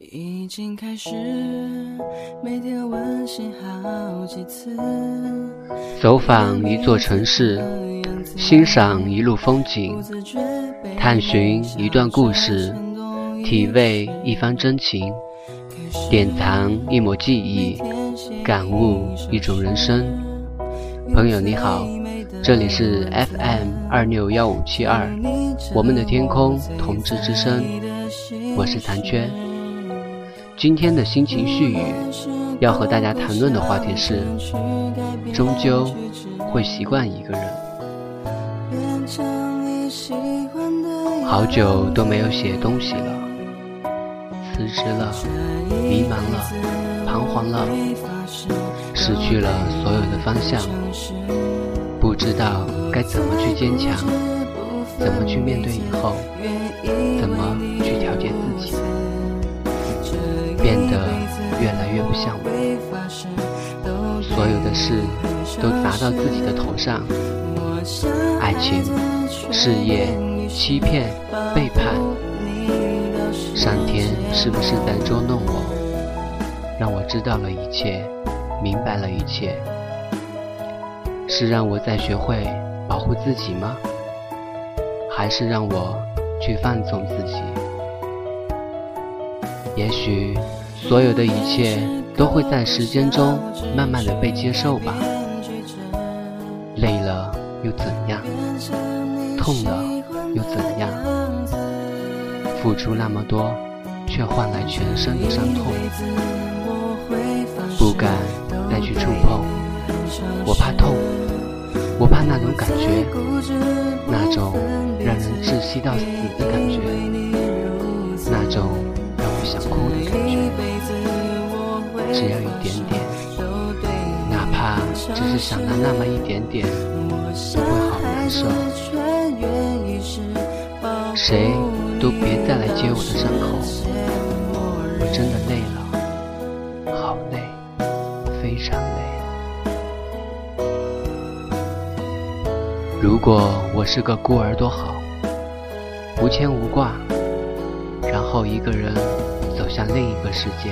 已经开始每天温习好几次。走访一座城市，欣赏一路风景，探寻一段故事，体味一番真情，典藏一抹记忆，感悟一种人生。朋友你好，这里是 FM 二六幺五七二，我们的天空同志之声，我是谭娟。今天的心情絮语，要和大家谈论的话题是：终究会习惯一个人。好久都没有写东西了，辞职了，迷茫了，彷徨了，失去了所有的方向，不知道该怎么去坚强，怎么去面对以后，怎么去调节自己。所有的事都砸到自己的头上，爱情、事业、欺骗、背叛，上天是不是在捉弄我？让我知道了一切，明白了一切，是让我再学会保护自己吗？还是让我去放纵自己？也许，所有的一切都会在时间中慢慢的被接受吧。累了又怎样？痛了又怎样？付出那么多，却换来全身的伤痛。不敢再去触碰，我怕痛，我怕那种感觉，那种让人窒息到死的感觉，那种让我。想哭的感觉，只要一点点，哪怕只是想到那么一点点，都会好难受。谁都别再来接我的伤口，我真的累了，好累，非常累。如果我是个孤儿多好，无牵无挂，然后一个人。走向另一个世界，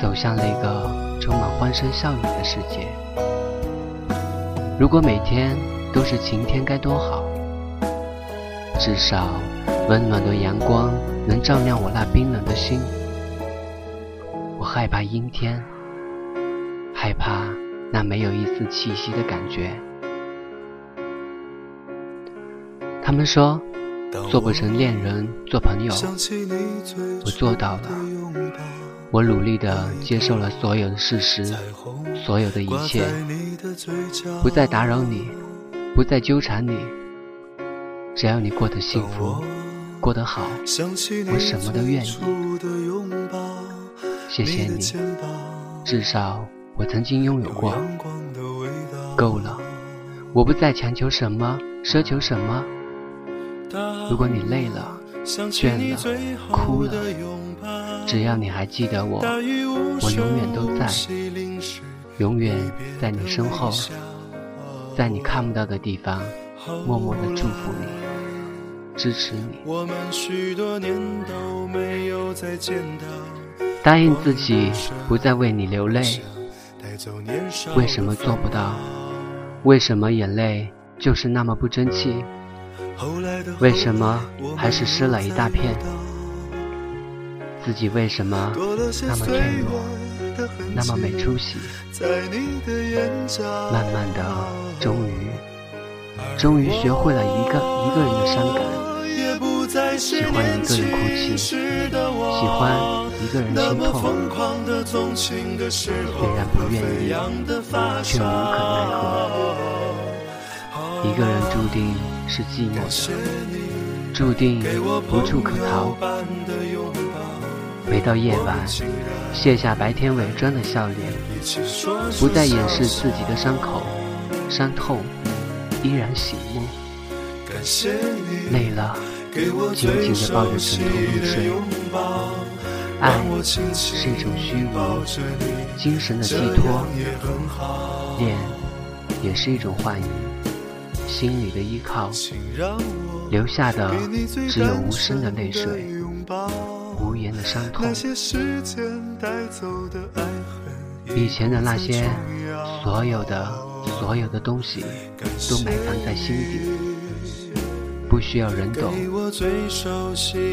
走向了一个充满欢声笑语的世界。如果每天都是晴天，该多好！至少温暖的阳光能照亮我那冰冷的心。我害怕阴天，害怕那没有一丝气息的感觉。他们说。做不成恋人，做朋友，我做到了。我努力地接受了所有的事实，所有的一切，不再打扰你，不再纠缠你。只要你过得幸福，过得好，我什么都愿意。谢谢你，至少我曾经拥有过。够了，我不再强求什么，奢求什么。如果你累了、倦了、哭了，只要你还记得我，我永远都在，永远在你身后，在你看不到的地方，默默的祝福你，支持你。答应自己不再为你流泪，为什么做不到？为什么眼泪就是那么不争气？为什么还是湿了一大片？自己为什么那么脆弱，那么没出息？慢慢的，终于，终于学会了一个一个人的伤感，喜欢一个人哭泣，喜欢一个人心痛，虽然不愿意，却无可奈何。一个人注定是寂寞的，注定无处可逃。每到夜晚，卸下白天伪装的笑脸，不再掩饰自己的伤口，伤痛依然醒目。累了，紧紧地抱着枕头入睡。爱是一种虚无，精神的寄托；恋也是一种幻影。心里的依靠，留下的只有无声的泪水。无言的伤痛。以前的那些所有的所有的东西，都埋藏在心底，不需要人懂。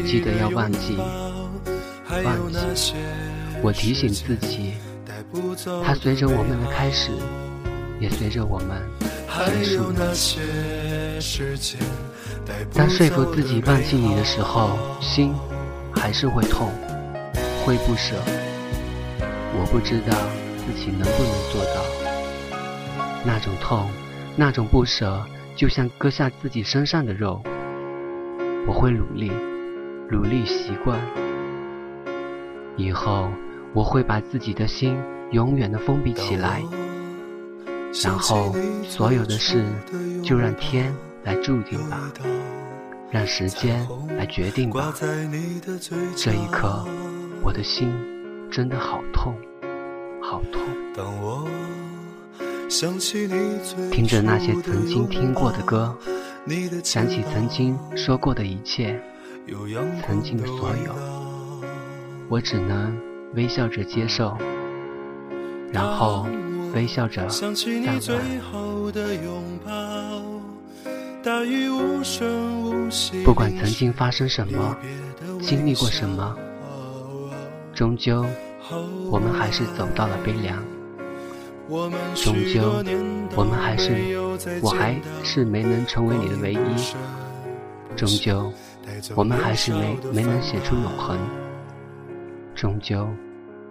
记得要忘记，忘记。我提醒自己，它随着我们的开始，也随着我们。当说服自己放弃你的时候，心还是会痛，会不舍。我不知道。自己能不能做到？那种痛，那种不舍，就像割下自己身上的肉。我会努力，努力习惯。以后我会把自己的心永远的封闭起来，然后所有的事就让天来注定吧，让时间来决定吧。这一刻，我的心真的好痛。好痛。听着那些曾经听过的歌，想起曾经说过的一切，曾经的所有，我只能微笑着接受，然后微笑着淡忘。不管曾经发生什么，经历过什么，终究。我们还是走到了悲凉，终究，我们还是，我还是没能成为你的唯一，终究，我们还是没没能写出永恒，终究，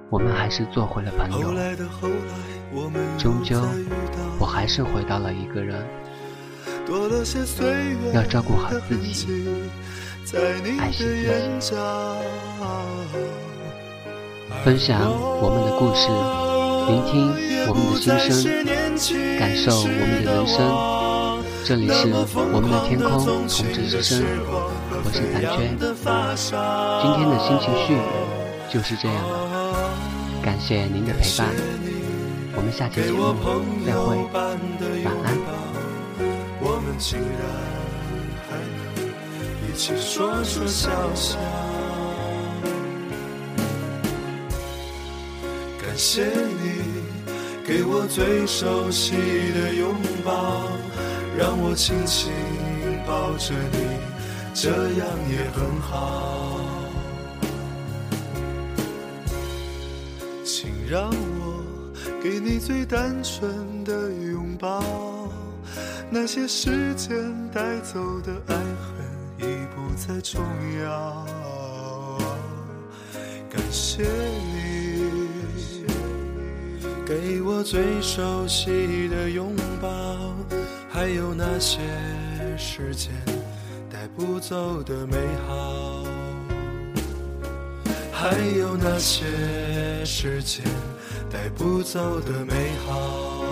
我们还是做回了朋友，终究，我还是回到了一个人，要照顾好自己，爱惜自己。分享我们的故事，聆听我们的心声，感受我们的人生。这里是我们的天空同志之声，我是残娟。今天的心情絮就是这样了，感谢您的陪伴，我们下期节目再会，晚安。我们竟然还能一起说说笑笑。感谢你给我最熟悉的拥抱，让我轻轻抱着你，这样也很好。请让我给你最单纯的拥抱，那些时间带走的爱恨已不再重要。感谢你。给我最熟悉的拥抱，还有那些时间带不走的美好，还有那些时间带不走的美好。